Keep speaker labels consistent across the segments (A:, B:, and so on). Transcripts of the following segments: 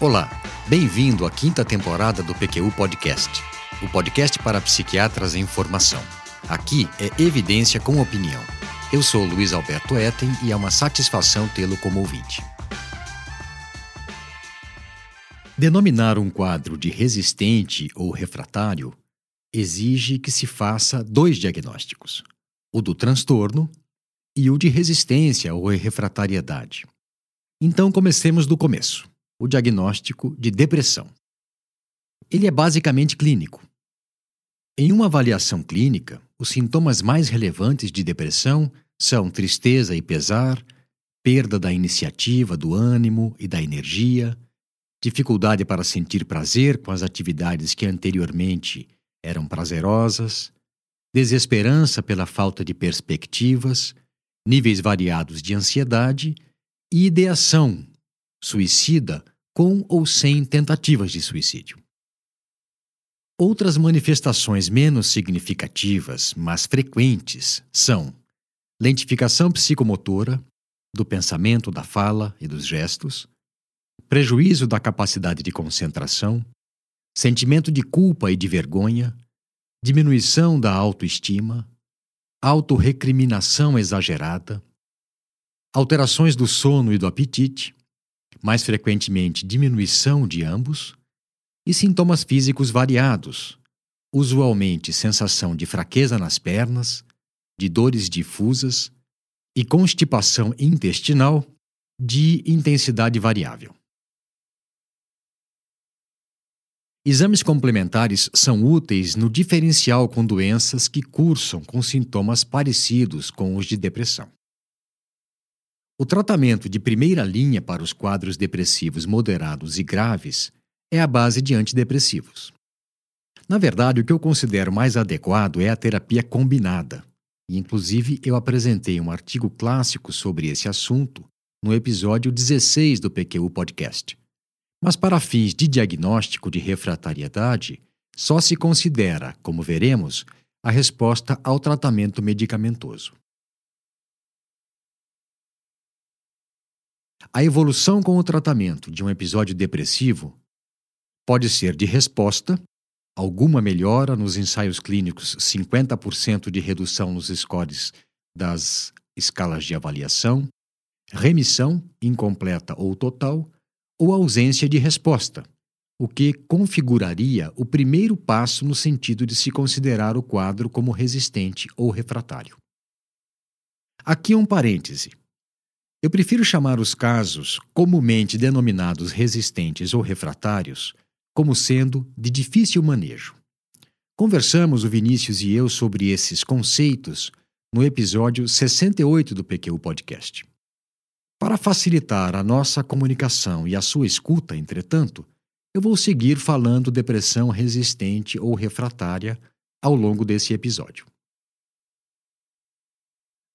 A: Olá, bem-vindo à quinta temporada do PQU Podcast, o podcast para psiquiatras em formação. Aqui é evidência com opinião. Eu sou Luiz Alberto Etten e é uma satisfação tê-lo como ouvinte. Denominar um quadro de resistente ou refratário exige que se faça dois diagnósticos: o do transtorno e o de resistência ou refratariedade. Então comecemos do começo: o diagnóstico de depressão. Ele é basicamente clínico. Em uma avaliação clínica, os sintomas mais relevantes de depressão são tristeza e pesar, perda da iniciativa, do ânimo e da energia, dificuldade para sentir prazer com as atividades que anteriormente eram prazerosas, desesperança pela falta de perspectivas, níveis variados de ansiedade e ideação suicida com ou sem tentativas de suicídio. Outras manifestações menos significativas, mas frequentes, são lentificação psicomotora, do pensamento, da fala e dos gestos, prejuízo da capacidade de concentração, sentimento de culpa e de vergonha, diminuição da autoestima, autorrecriminação exagerada, alterações do sono e do apetite, mais frequentemente diminuição de ambos, e sintomas físicos variados, usualmente sensação de fraqueza nas pernas, de dores difusas e constipação intestinal de intensidade variável. Exames complementares são úteis no diferencial com doenças que cursam com sintomas parecidos com os de depressão. O tratamento de primeira linha para os quadros depressivos moderados e graves é a base de antidepressivos. Na verdade, o que eu considero mais adequado é a terapia combinada, e inclusive eu apresentei um artigo clássico sobre esse assunto no episódio 16 do PQU Podcast. Mas para fins de diagnóstico de refratariedade, só se considera, como veremos, a resposta ao tratamento medicamentoso. A evolução com o tratamento de um episódio depressivo pode ser de resposta, alguma melhora nos ensaios clínicos, 50% de redução nos scores das escalas de avaliação, remissão, incompleta ou total, ou ausência de resposta, o que configuraria o primeiro passo no sentido de se considerar o quadro como resistente ou refratário. Aqui um parêntese. Eu prefiro chamar os casos, comumente denominados resistentes ou refratários, como sendo de difícil manejo. Conversamos, o Vinícius e eu, sobre esses conceitos no episódio 68 do PQ Podcast. Para facilitar a nossa comunicação e a sua escuta, entretanto, eu vou seguir falando depressão resistente ou refratária ao longo desse episódio.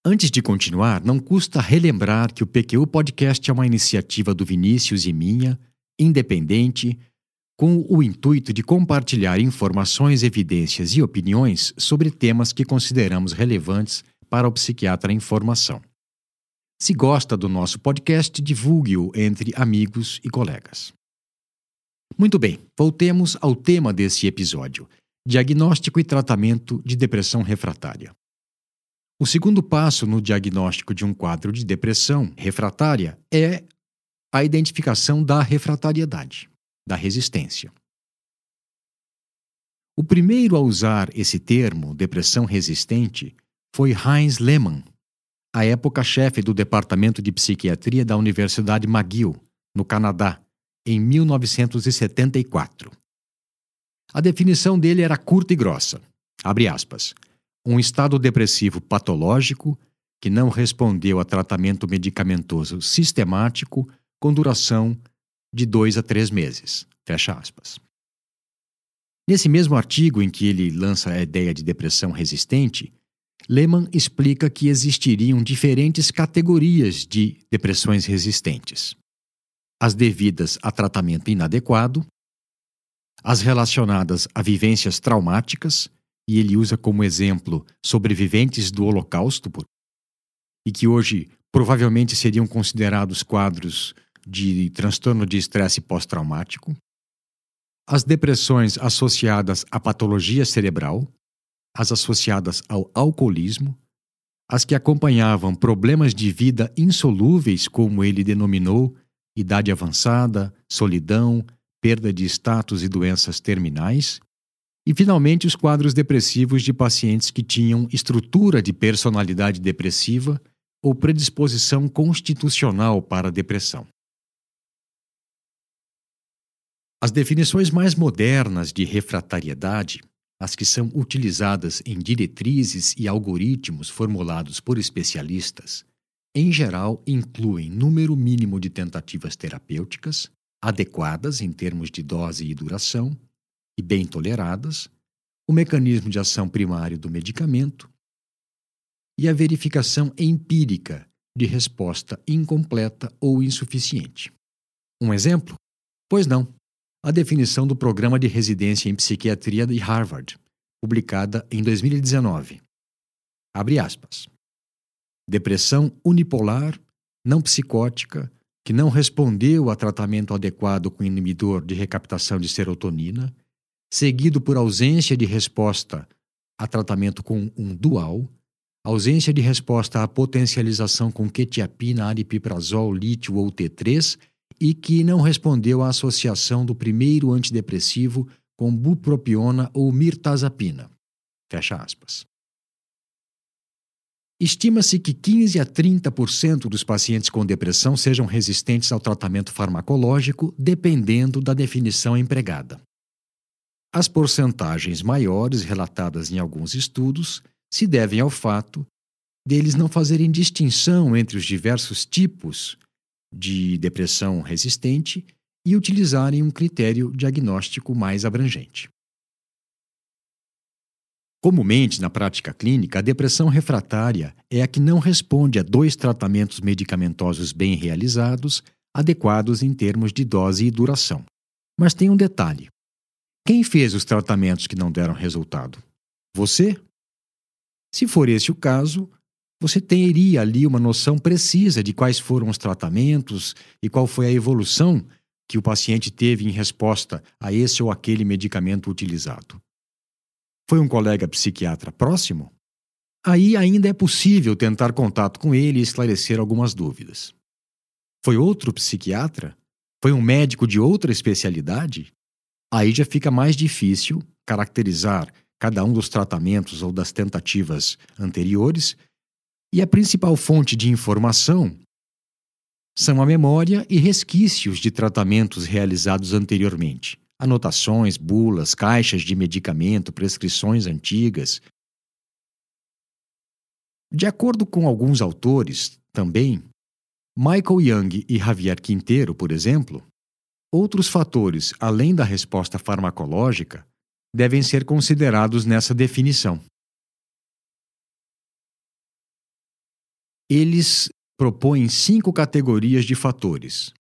A: Antes de continuar, não custa relembrar que o PQU Podcast é uma iniciativa do Vinícius e minha, independente, com o intuito de compartilhar informações, evidências e opiniões sobre temas que consideramos relevantes para o psiquiatra em formação. Se gosta do nosso podcast, divulgue-o entre amigos e colegas. Muito bem, voltemos ao tema desse episódio: diagnóstico e tratamento de depressão refratária. O segundo passo no diagnóstico de um quadro de depressão refratária é a identificação da refratariedade, da resistência. O primeiro a usar esse termo, depressão resistente, foi Heinz Lehmann, à época chefe do Departamento de Psiquiatria da Universidade McGill, no Canadá, em 1974. A definição dele era curta e grossa. Abre aspas um estado depressivo patológico que não respondeu a tratamento medicamentoso sistemático com duração de dois a três meses. Fecha aspas. Nesse mesmo artigo em que ele lança a ideia de depressão resistente, Lehmann explica que existiriam diferentes categorias de depressões resistentes: as devidas a tratamento inadequado, as relacionadas a vivências traumáticas e ele usa como exemplo sobreviventes do Holocausto, e que hoje provavelmente seriam considerados quadros de transtorno de estresse pós-traumático, as depressões associadas à patologia cerebral, as associadas ao alcoolismo, as que acompanhavam problemas de vida insolúveis, como ele denominou, idade avançada, solidão, perda de status e doenças terminais, e finalmente os quadros depressivos de pacientes que tinham estrutura de personalidade depressiva ou predisposição constitucional para a depressão. As definições mais modernas de refratariedade, as que são utilizadas em diretrizes e algoritmos formulados por especialistas, em geral incluem número mínimo de tentativas terapêuticas, adequadas em termos de dose e duração, e bem toleradas, o mecanismo de ação primário do medicamento e a verificação empírica de resposta incompleta ou insuficiente. Um exemplo? Pois não a definição do Programa de Residência em Psiquiatria de Harvard, publicada em 2019. Abre aspas. Depressão unipolar, não psicótica, que não respondeu a tratamento adequado com inibidor de recaptação de serotonina, seguido por ausência de resposta a tratamento com um dual, ausência de resposta à potencialização com quetiapina, aripiprazol, lítio ou T3 e que não respondeu à associação do primeiro antidepressivo com bupropiona ou mirtazapina. Fecha aspas. Estima-se que 15 a 30% dos pacientes com depressão sejam resistentes ao tratamento farmacológico, dependendo da definição empregada. As porcentagens maiores relatadas em alguns estudos se devem ao fato deles não fazerem distinção entre os diversos tipos de depressão resistente e utilizarem um critério diagnóstico mais abrangente. Comumente, na prática clínica, a depressão refratária é a que não responde a dois tratamentos medicamentosos bem realizados, adequados em termos de dose e duração. Mas tem um detalhe: quem fez os tratamentos que não deram resultado? Você? Se for esse o caso, você teria ali uma noção precisa de quais foram os tratamentos e qual foi a evolução que o paciente teve em resposta a esse ou aquele medicamento utilizado. Foi um colega psiquiatra próximo? Aí ainda é possível tentar contato com ele e esclarecer algumas dúvidas. Foi outro psiquiatra? Foi um médico de outra especialidade? Aí já fica mais difícil caracterizar cada um dos tratamentos ou das tentativas anteriores e a principal fonte de informação são a memória e resquícios de tratamentos realizados anteriormente, anotações, bulas, caixas de medicamento, prescrições antigas. De acordo com alguns autores, também, Michael Young e Javier Quinteiro, por exemplo, outros fatores além da resposta farmacológica devem ser considerados nessa definição. Eles propõem cinco categorias de fatores.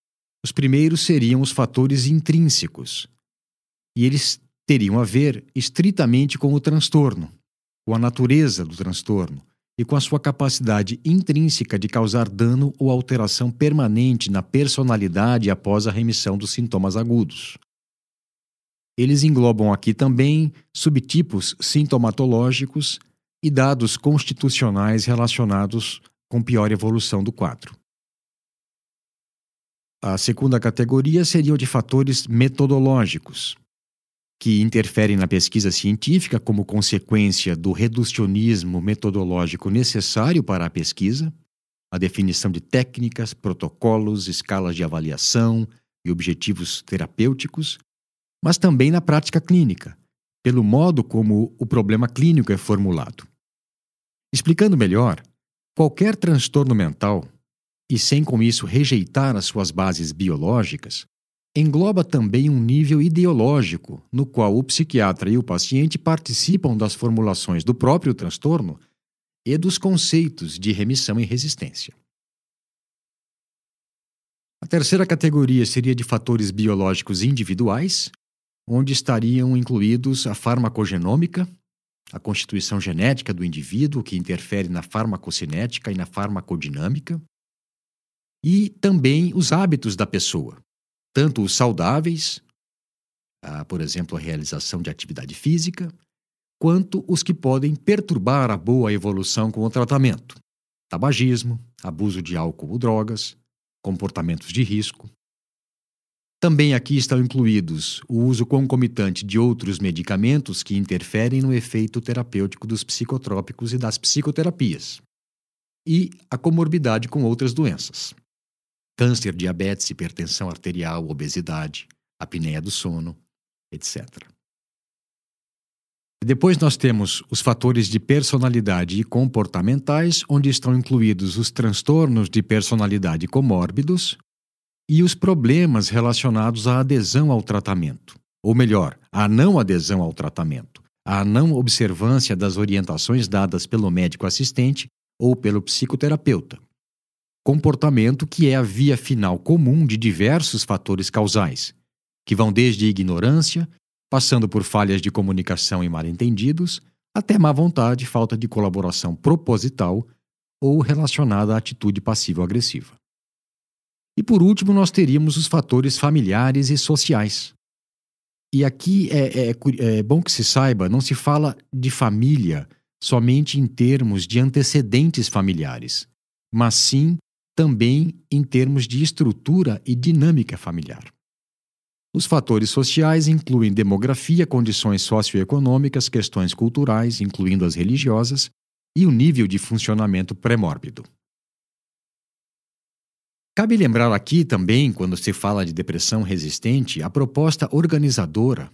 A: Os primeiros seriam os fatores intrínsecos, e eles teriam a ver estritamente com o transtorno, com a natureza do transtorno e com a sua capacidade intrínseca de causar dano ou alteração permanente na personalidade após a remissão dos sintomas agudos. Eles englobam aqui também subtipos sintomatológicos e dados constitucionais relacionados com pior evolução do quadro. A segunda categoria seria o de fatores metodológicos, que interferem na pesquisa científica como consequência do reducionismo metodológico necessário para a pesquisa, a definição de técnicas, protocolos, escalas de avaliação e objetivos terapêuticos, mas também na prática clínica, pelo modo como o problema clínico é formulado. Explicando melhor, Qualquer transtorno mental, e sem com isso rejeitar as suas bases biológicas, engloba também um nível ideológico, no qual o psiquiatra e o paciente participam das formulações do próprio transtorno e dos conceitos de remissão e resistência. A terceira categoria seria de fatores biológicos individuais, onde estariam incluídos a farmacogenômica, a constituição genética do indivíduo, que interfere na farmacocinética e na farmacodinâmica, e também os hábitos da pessoa, tanto os saudáveis, por exemplo, a realização de atividade física, quanto os que podem perturbar a boa evolução com o tratamento: tabagismo, abuso de álcool ou drogas, comportamentos de risco. Também aqui estão incluídos o uso concomitante de outros medicamentos que interferem no efeito terapêutico dos psicotrópicos e das psicoterapias, e a comorbidade com outras doenças. Câncer, diabetes, hipertensão arterial, obesidade, apneia do sono, etc. Depois nós temos os fatores de personalidade e comportamentais, onde estão incluídos os transtornos de personalidade comórbidos e os problemas relacionados à adesão ao tratamento, ou melhor, à não adesão ao tratamento, à não observância das orientações dadas pelo médico assistente ou pelo psicoterapeuta. Comportamento que é a via final comum de diversos fatores causais, que vão desde ignorância, passando por falhas de comunicação e mal-entendidos, até má vontade, falta de colaboração proposital ou relacionada à atitude passivo-agressiva. E por último, nós teríamos os fatores familiares e sociais. E aqui é, é, é, bom que se saiba: não se fala de família somente em termos de antecedentes familiares, mas sim também em termos de estrutura e dinâmica familiar. Os fatores sociais incluem demografia, condições socioeconômicas, questões culturais, incluindo as religiosas, e o nível de funcionamento pré-mórbido. Cabe lembrar aqui também, quando se fala de depressão resistente, a proposta organizadora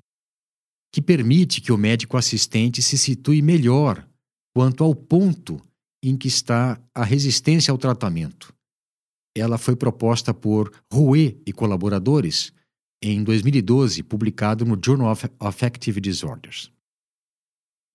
A: que permite que o médico assistente se situe melhor quanto ao ponto em que está a resistência ao tratamento. Ela foi proposta por Rouet e colaboradores em 2012, publicado no Journal of Affective Disorders.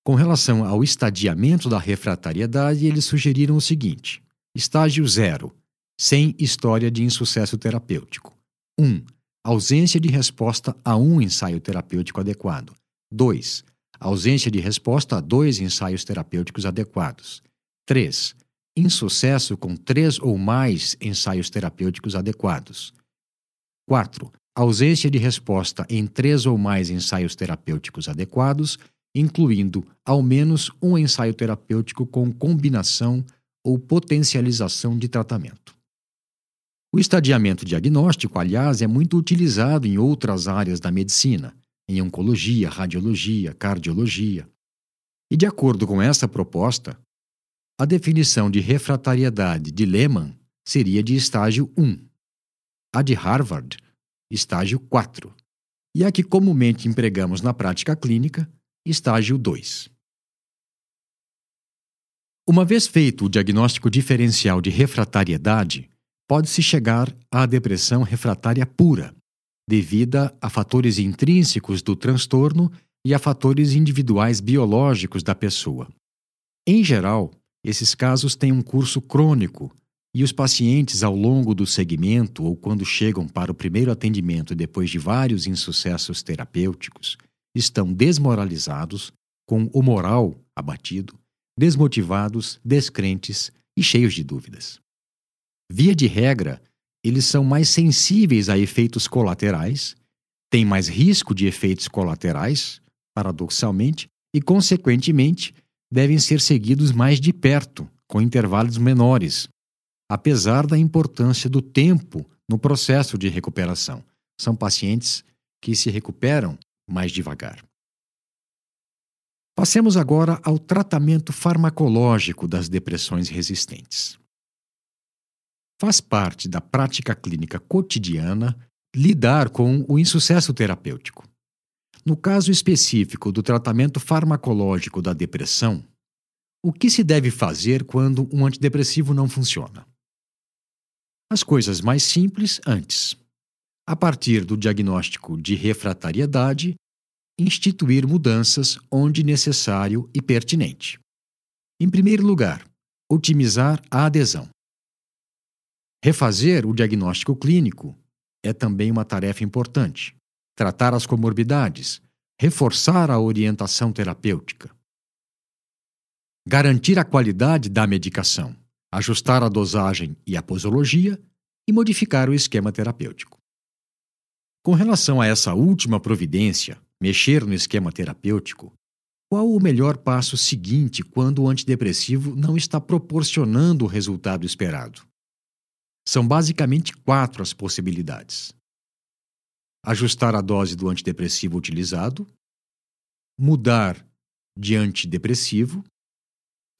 A: Com relação ao estadiamento da refratariedade, eles sugeriram o seguinte: estágio 0, sem história de insucesso terapêutico. 1. Um, ausência de resposta a um ensaio terapêutico adequado. 2. Ausência de resposta a dois ensaios terapêuticos adequados. 3. Insucesso com três ou mais ensaios terapêuticos adequados. 4 ausência de resposta em três ou mais ensaios terapêuticos adequados, incluindo ao menos um ensaio terapêutico com combinação ou potencialização de tratamento. O estadiamento diagnóstico, aliás, é muito utilizado em outras áreas da medicina, em oncologia, radiologia, cardiologia. E de acordo com essa proposta, a definição de refratariedade de Lehmann seria de estágio 1. A de Harvard estágio 4, e a que comumente empregamos na prática clínica, estágio 2. Uma vez feito o diagnóstico diferencial de refratariedade, pode-se chegar à depressão refratária pura, devida a fatores intrínsecos do transtorno e a fatores individuais biológicos da pessoa. Em geral, esses casos têm um curso crônico e os pacientes, ao longo do segmento ou quando chegam para o primeiro atendimento depois de vários insucessos terapêuticos, estão desmoralizados, com o moral abatido, desmotivados, descrentes e cheios de dúvidas. Via de regra, eles são mais sensíveis a efeitos colaterais, têm mais risco de efeitos colaterais, paradoxalmente, e, consequentemente, devem ser seguidos mais de perto, com intervalos menores, apesar da importância do tempo no processo de recuperação. São pacientes que se recuperam mais devagar. Passemos agora ao tratamento farmacológico das depressões resistentes. Faz parte da prática clínica cotidiana lidar com o insucesso terapêutico. No caso específico do tratamento farmacológico da depressão, o que se deve fazer quando um antidepressivo não funciona? as coisas mais simples antes. A partir do diagnóstico de refratariedade, instituir mudanças onde necessário e pertinente. Em primeiro lugar, otimizar a adesão. Refazer o diagnóstico clínico é também uma tarefa importante. Tratar as comorbidades, reforçar a orientação terapêutica. Garantir a qualidade da medicação ajustar a dosagem e a posologia e modificar o esquema terapêutico. Com relação a essa última providência, mexer no esquema terapêutico, qual o melhor passo seguinte quando o antidepressivo não está proporcionando o resultado esperado? São basicamente quatro as possibilidades: ajustar a dose do antidepressivo utilizado, mudar de antidepressivo,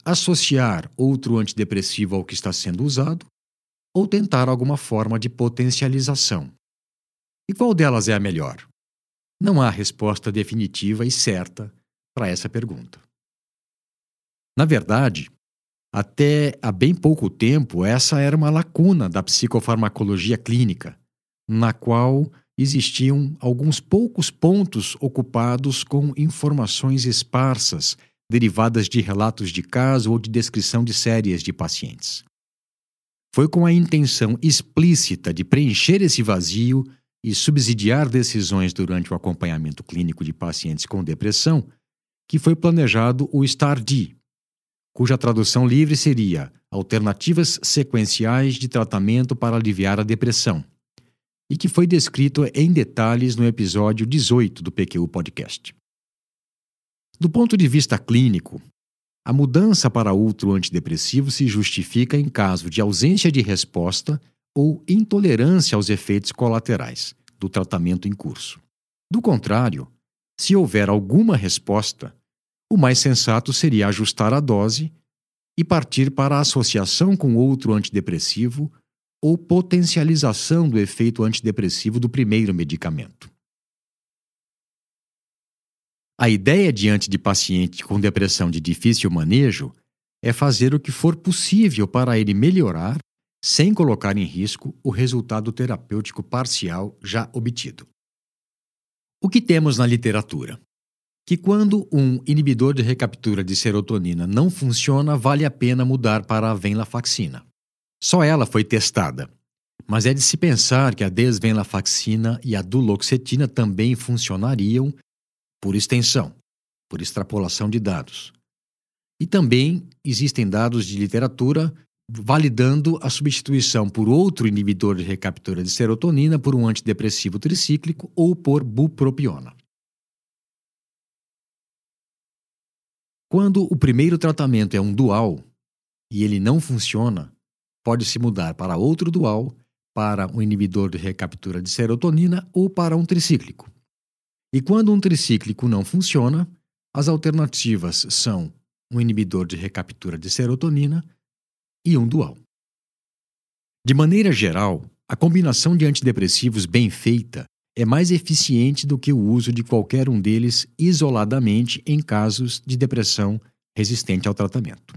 A: associar outro antidepressivo ao que está sendo usado ou tentar alguma forma de potencialização. E qual delas é a melhor? Não há resposta definitiva e certa para essa pergunta. Na verdade, até há bem pouco tempo, essa era uma lacuna da psicofarmacologia clínica, na qual existiam alguns poucos pontos ocupados com informações esparsas derivadas de relatos de caso ou de descrição de séries de pacientes. Foi com a intenção explícita de preencher esse vazio e subsidiar decisões durante o acompanhamento clínico de pacientes com depressão que foi planejado o STAR-D, cuja tradução livre seria Alternativas Sequenciais de Tratamento para Aliviar a Depressão, e que foi descrito em detalhes no episódio 18 do PQU Podcast. Do ponto de vista clínico, a mudança para outro antidepressivo se justifica em caso de ausência de resposta ou intolerância aos efeitos colaterais do tratamento em curso. Do contrário, se houver alguma resposta, o mais sensato seria ajustar a dose e partir para a associação com outro antidepressivo ou potencialização do efeito antidepressivo do primeiro medicamento. A ideia diante de paciente com depressão de difícil manejo é fazer o que for possível para ele melhorar sem colocar em risco o resultado terapêutico parcial já obtido. O que temos na literatura? que quando um inibidor de recaptura de serotonina não funciona, vale a pena mudar para a venlafaxina. Só ela foi testada, mas é de se pensar que a desvenlafaxina e a duloxetina também funcionariam por extensão, por extrapolação de dados. E também existem dados de literatura validando a substituição por outro inibidor de recaptura de serotonina por um antidepressivo tricíclico ou por bupropiona. Quando o primeiro tratamento é um dual e ele não funciona, pode-se mudar para outro dual, para um inibidor de recaptura de serotonina ou para um tricíclico. E quando um tricíclico não funciona, as alternativas são um inibidor de recaptura de serotonina e um dual. De maneira geral, a combinação de antidepressivos bem feita é mais eficiente do que o uso de qualquer um deles isoladamente em casos de depressão resistente ao tratamento.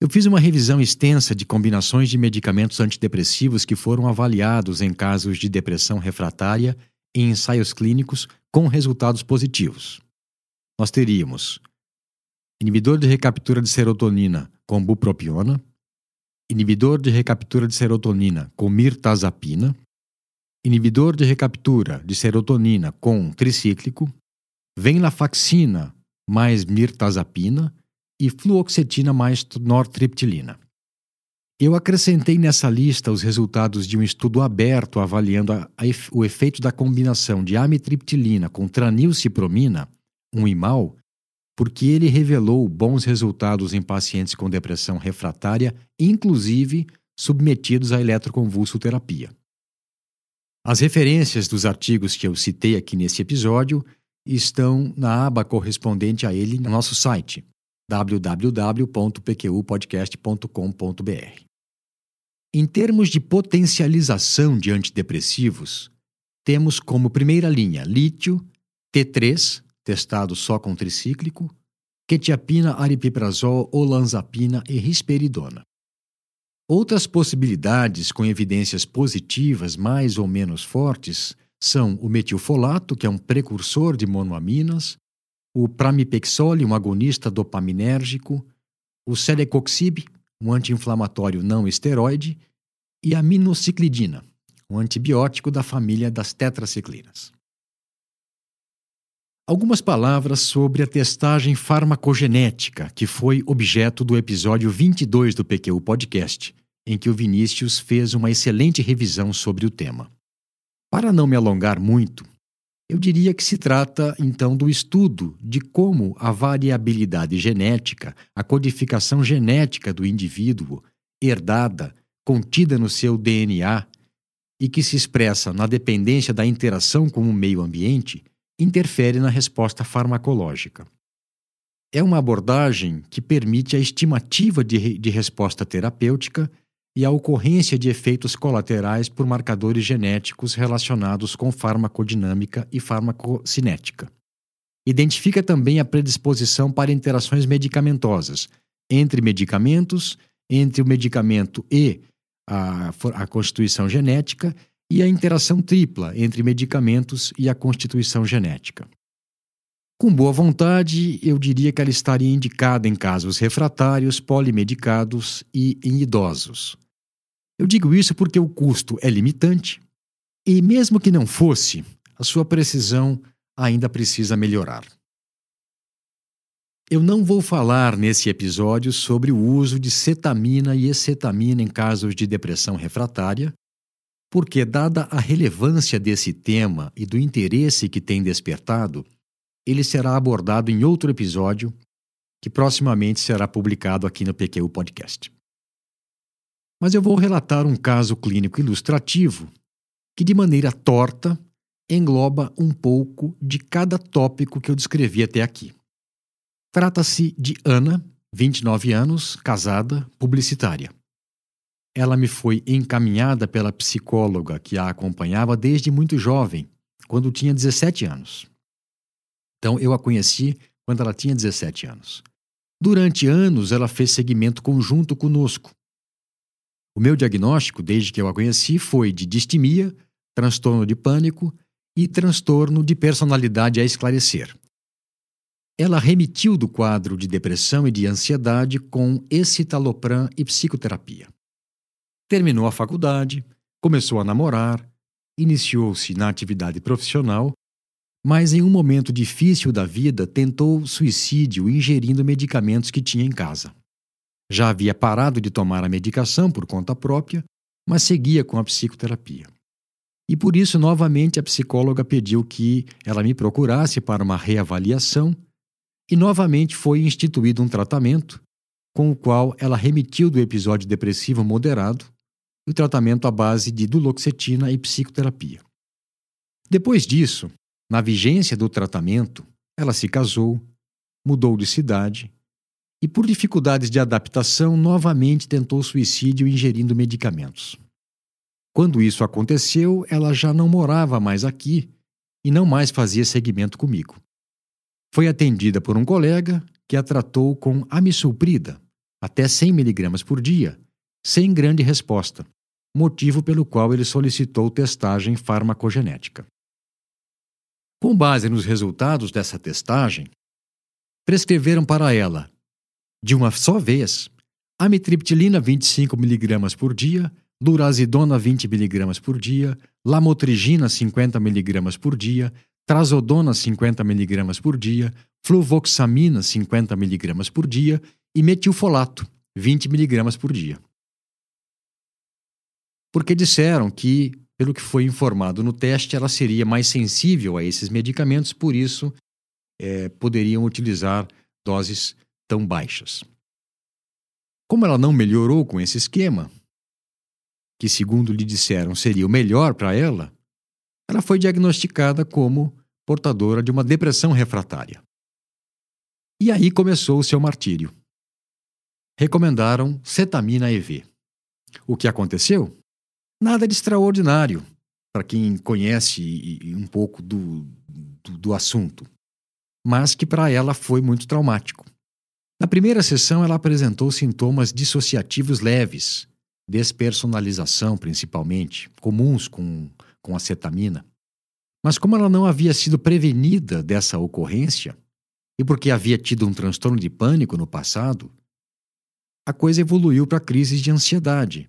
A: Eu fiz uma revisão extensa de combinações de medicamentos antidepressivos que foram avaliados em casos de depressão refratária em ensaios clínicos com resultados positivos. Nós teríamos inibidor de recaptura de serotonina com bupropiona, inibidor de recaptura de serotonina com mirtazapina, inibidor de recaptura de serotonina com tricíclico, venlafaxina mais mirtazapina e fluoxetina mais nortriptilina. Eu acrescentei nessa lista os resultados de um estudo aberto avaliando a, a, o efeito da combinação de amitriptilina com tranilcipromina, um imal, porque ele revelou bons resultados em pacientes com depressão refratária, inclusive submetidos à eletroconvulsoterapia. As referências dos artigos que eu citei aqui nesse episódio estão na aba correspondente a ele no nosso site www.pqpodcast.com.br. Em termos de potencialização de antidepressivos, temos como primeira linha lítio, T3, testado só com tricíclico, quetiapina, aripiprazol, olanzapina e risperidona. Outras possibilidades com evidências positivas mais ou menos fortes são o metilfolato, que é um precursor de monoaminas, o pramipexole, um agonista dopaminérgico, o celecoxib, um anti-inflamatório não esteroide, e a minociclidina, um antibiótico da família das tetraciclinas. Algumas palavras sobre a testagem farmacogenética, que foi objeto do episódio 22 do PQ Podcast, em que o Vinícius fez uma excelente revisão sobre o tema. Para não me alongar muito, eu diria que se trata, então, do estudo de como a variabilidade genética, a codificação genética do indivíduo, herdada, contida no seu DNA e que se expressa na dependência da interação com o meio ambiente, interfere na resposta farmacológica. É uma abordagem que permite a estimativa de, de resposta terapêutica e a ocorrência de efeitos colaterais por marcadores genéticos relacionados com farmacodinâmica e farmacocinética. Identifica também a predisposição para interações medicamentosas entre medicamentos, entre o medicamento e a, a constituição genética e a interação tripla entre medicamentos e a constituição genética. Com boa vontade, eu diria que ela estaria indicada em casos refratários, polimedicados e em idosos. Eu digo isso porque o custo é limitante e, mesmo que não fosse, a sua precisão ainda precisa melhorar. Eu não vou falar nesse episódio sobre o uso de cetamina e escetamina em casos de depressão refratária, porque, dada a relevância desse tema e do interesse que tem despertado, ele será abordado em outro episódio que proximamente será publicado aqui no PQ Podcast mas eu vou relatar um caso clínico ilustrativo que, de maneira torta, engloba um pouco de cada tópico que eu descrevi até aqui. Trata-se de Ana, 29 anos, casada, publicitária. Ela me foi encaminhada pela psicóloga que a acompanhava desde muito jovem, quando tinha 17 anos. Então eu a conheci quando ela tinha 17 anos. Durante anos ela fez seguimento conjunto conosco, o meu diagnóstico, desde que eu a conheci, foi de distimia, transtorno de pânico e transtorno de personalidade a esclarecer. Ela remitiu do quadro de depressão e de ansiedade com escitalopram e psicoterapia. Terminou a faculdade, começou a namorar, iniciou-se na atividade profissional, mas em um momento difícil da vida tentou suicídio ingerindo medicamentos que tinha em casa. Já havia parado de tomar a medicação por conta própria, mas seguia com a psicoterapia. E por isso, novamente, a psicóloga pediu que ela me procurasse para uma reavaliação, e novamente foi instituído um tratamento, com o qual ela remitiu do episódio depressivo moderado e o tratamento à base de duloxetina e psicoterapia. Depois disso, na vigência do tratamento, ela se casou, mudou de cidade e, por dificuldades de adaptação, novamente tentou suicídio ingerindo medicamentos. Quando isso aconteceu, ela já não morava mais aqui e não mais fazia seguimento comigo. Foi atendida por um colega que a tratou com amisulprida, até 100 mg por dia, sem grande resposta, motivo pelo qual ele solicitou testagem farmacogenética. Com base nos resultados dessa testagem, prescreveram para ela de uma só vez, amitriptilina 25mg por dia, durazidona 20mg por dia, lamotrigina 50mg por dia, trazodona 50mg por dia, fluvoxamina 50mg por dia. E metilfolato 20mg por dia. Porque disseram que, pelo que foi informado no teste, ela seria mais sensível a esses medicamentos, por isso é, poderiam utilizar doses tão baixas. Como ela não melhorou com esse esquema, que segundo lhe disseram seria o melhor para ela, ela foi diagnosticada como portadora de uma depressão refratária. E aí começou o seu martírio. Recomendaram cetamina EV. O que aconteceu? Nada de extraordinário para quem conhece um pouco do, do, do assunto, mas que para ela foi muito traumático. Na primeira sessão, ela apresentou sintomas dissociativos leves, despersonalização principalmente, comuns com, com acetamina. Mas como ela não havia sido prevenida dessa ocorrência, e porque havia tido um transtorno de pânico no passado, a coisa evoluiu para crises de ansiedade,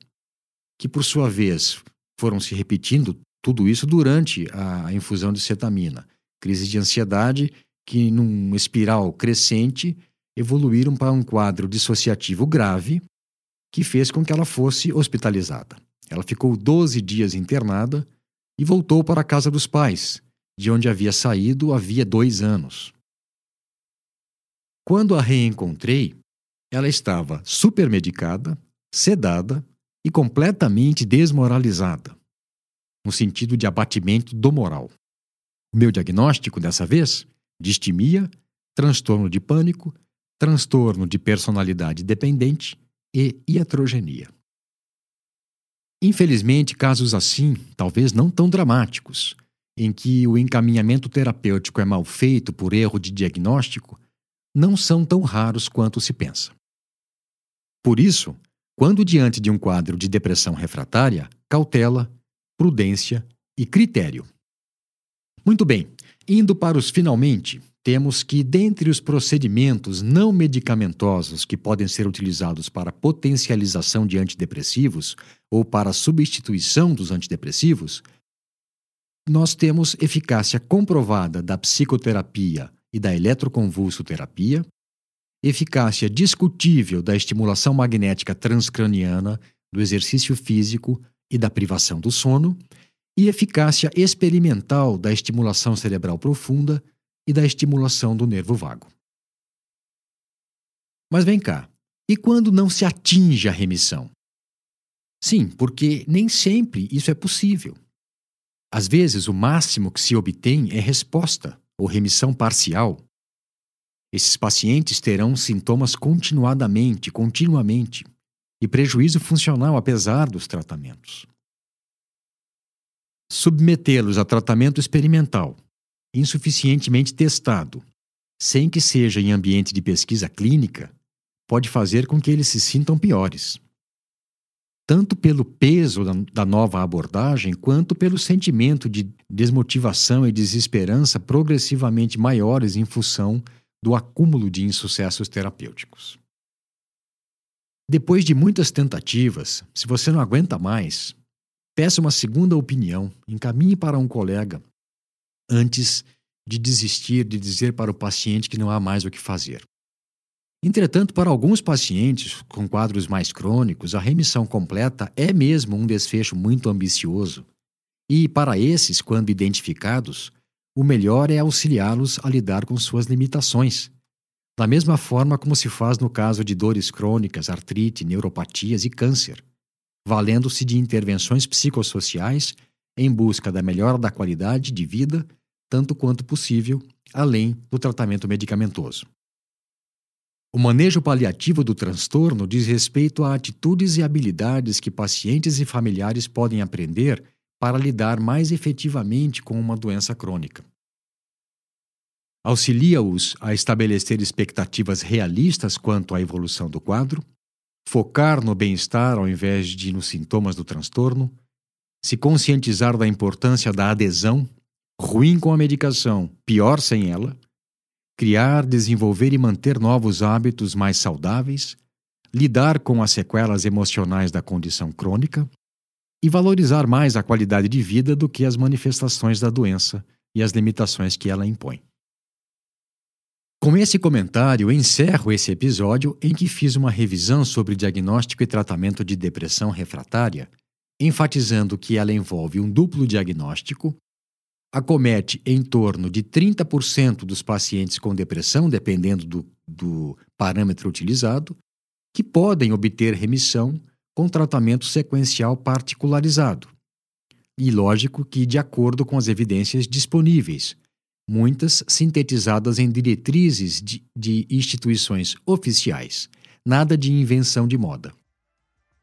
A: que por sua vez foram se repetindo tudo isso durante a infusão de cetamina. Crises de ansiedade que, num espiral crescente, evoluíram para um quadro dissociativo grave, que fez com que ela fosse hospitalizada. Ela ficou 12 dias internada e voltou para a casa dos pais, de onde havia saído havia dois anos. Quando a reencontrei, ela estava supermedicada, sedada e completamente desmoralizada, no sentido de abatimento do moral. O meu diagnóstico, dessa vez, distimia, transtorno de pânico, transtorno de personalidade dependente e iatrogenia. Infelizmente, casos assim, talvez não tão dramáticos, em que o encaminhamento terapêutico é mal feito por erro de diagnóstico, não são tão raros quanto se pensa. Por isso, quando diante de um quadro de depressão refratária, cautela, prudência e critério. Muito bem, indo para os finalmente, temos que, dentre os procedimentos não medicamentosos que podem ser utilizados para potencialização de antidepressivos ou para substituição dos antidepressivos, nós temos eficácia comprovada da psicoterapia e da eletroconvulsoterapia, eficácia discutível da estimulação magnética transcraniana, do exercício físico e da privação do sono, e eficácia experimental da estimulação cerebral profunda e da estimulação do nervo vago. Mas vem cá, e quando não se atinge a remissão? Sim, porque nem sempre isso é possível. Às vezes, o máximo que se obtém é resposta ou remissão parcial. Esses pacientes terão sintomas continuadamente, continuamente, e prejuízo funcional apesar dos tratamentos. Submetê-los a tratamento experimental insuficientemente testado, sem que seja em ambiente de pesquisa clínica, pode fazer com que eles se sintam piores. Tanto pelo peso da nova abordagem, quanto pelo sentimento de desmotivação e desesperança progressivamente maiores em função do acúmulo de insucessos terapêuticos. Depois de muitas tentativas, se você não aguenta mais, peça uma segunda opinião, encaminhe para um colega antes de desistir de dizer para o paciente que não há mais o que fazer. Entretanto, para alguns pacientes com quadros mais crônicos, a remissão completa é mesmo um desfecho muito ambicioso. E, para esses, quando identificados, o melhor é auxiliá-los a lidar com suas limitações. Da mesma forma como se faz no caso de dores crônicas, artrite, neuropatias e câncer, valendo-se de intervenções psicossociais em busca da melhora da qualidade de vida, tanto quanto possível, além do tratamento medicamentoso. O manejo paliativo do transtorno diz respeito a atitudes e habilidades que pacientes e familiares podem aprender para lidar mais efetivamente com uma doença crônica. Auxilia-os a estabelecer expectativas realistas quanto à evolução do quadro, focar no bem-estar ao invés de nos sintomas do transtorno, se conscientizar da importância da adesão, ruim com a medicação, pior sem ela, criar, desenvolver e manter novos hábitos mais saudáveis, lidar com as sequelas emocionais da condição crônica e valorizar mais a qualidade de vida do que as manifestações da doença e as limitações que ela impõe. Com esse comentário, encerro esse episódio em que fiz uma revisão sobre diagnóstico e tratamento de depressão refratária enfatizando que ela envolve um duplo diagnóstico, acomete em torno de 30% dos pacientes com depressão, dependendo do, do parâmetro utilizado, que podem obter remissão com tratamento sequencial particularizado. E lógico que de acordo com as evidências disponíveis, muitas sintetizadas em diretrizes de, de instituições oficiais, nada de invenção de moda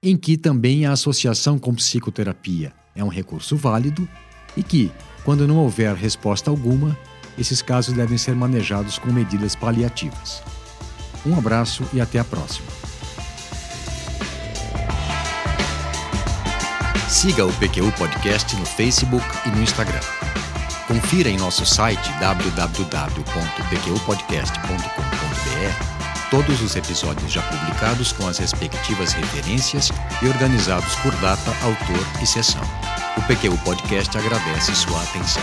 A: em que também a associação com psicoterapia é um recurso válido e que, quando não houver resposta alguma, esses casos devem ser manejados com medidas paliativas. Um abraço e até a próxima. Siga o PQU Podcast no Facebook e no Instagram. Confira em nosso site www.pqpodcast.com.br todos os episódios já publicados com as respectivas referências e organizados por data, autor e sessão. O PQ Podcast agradece sua atenção.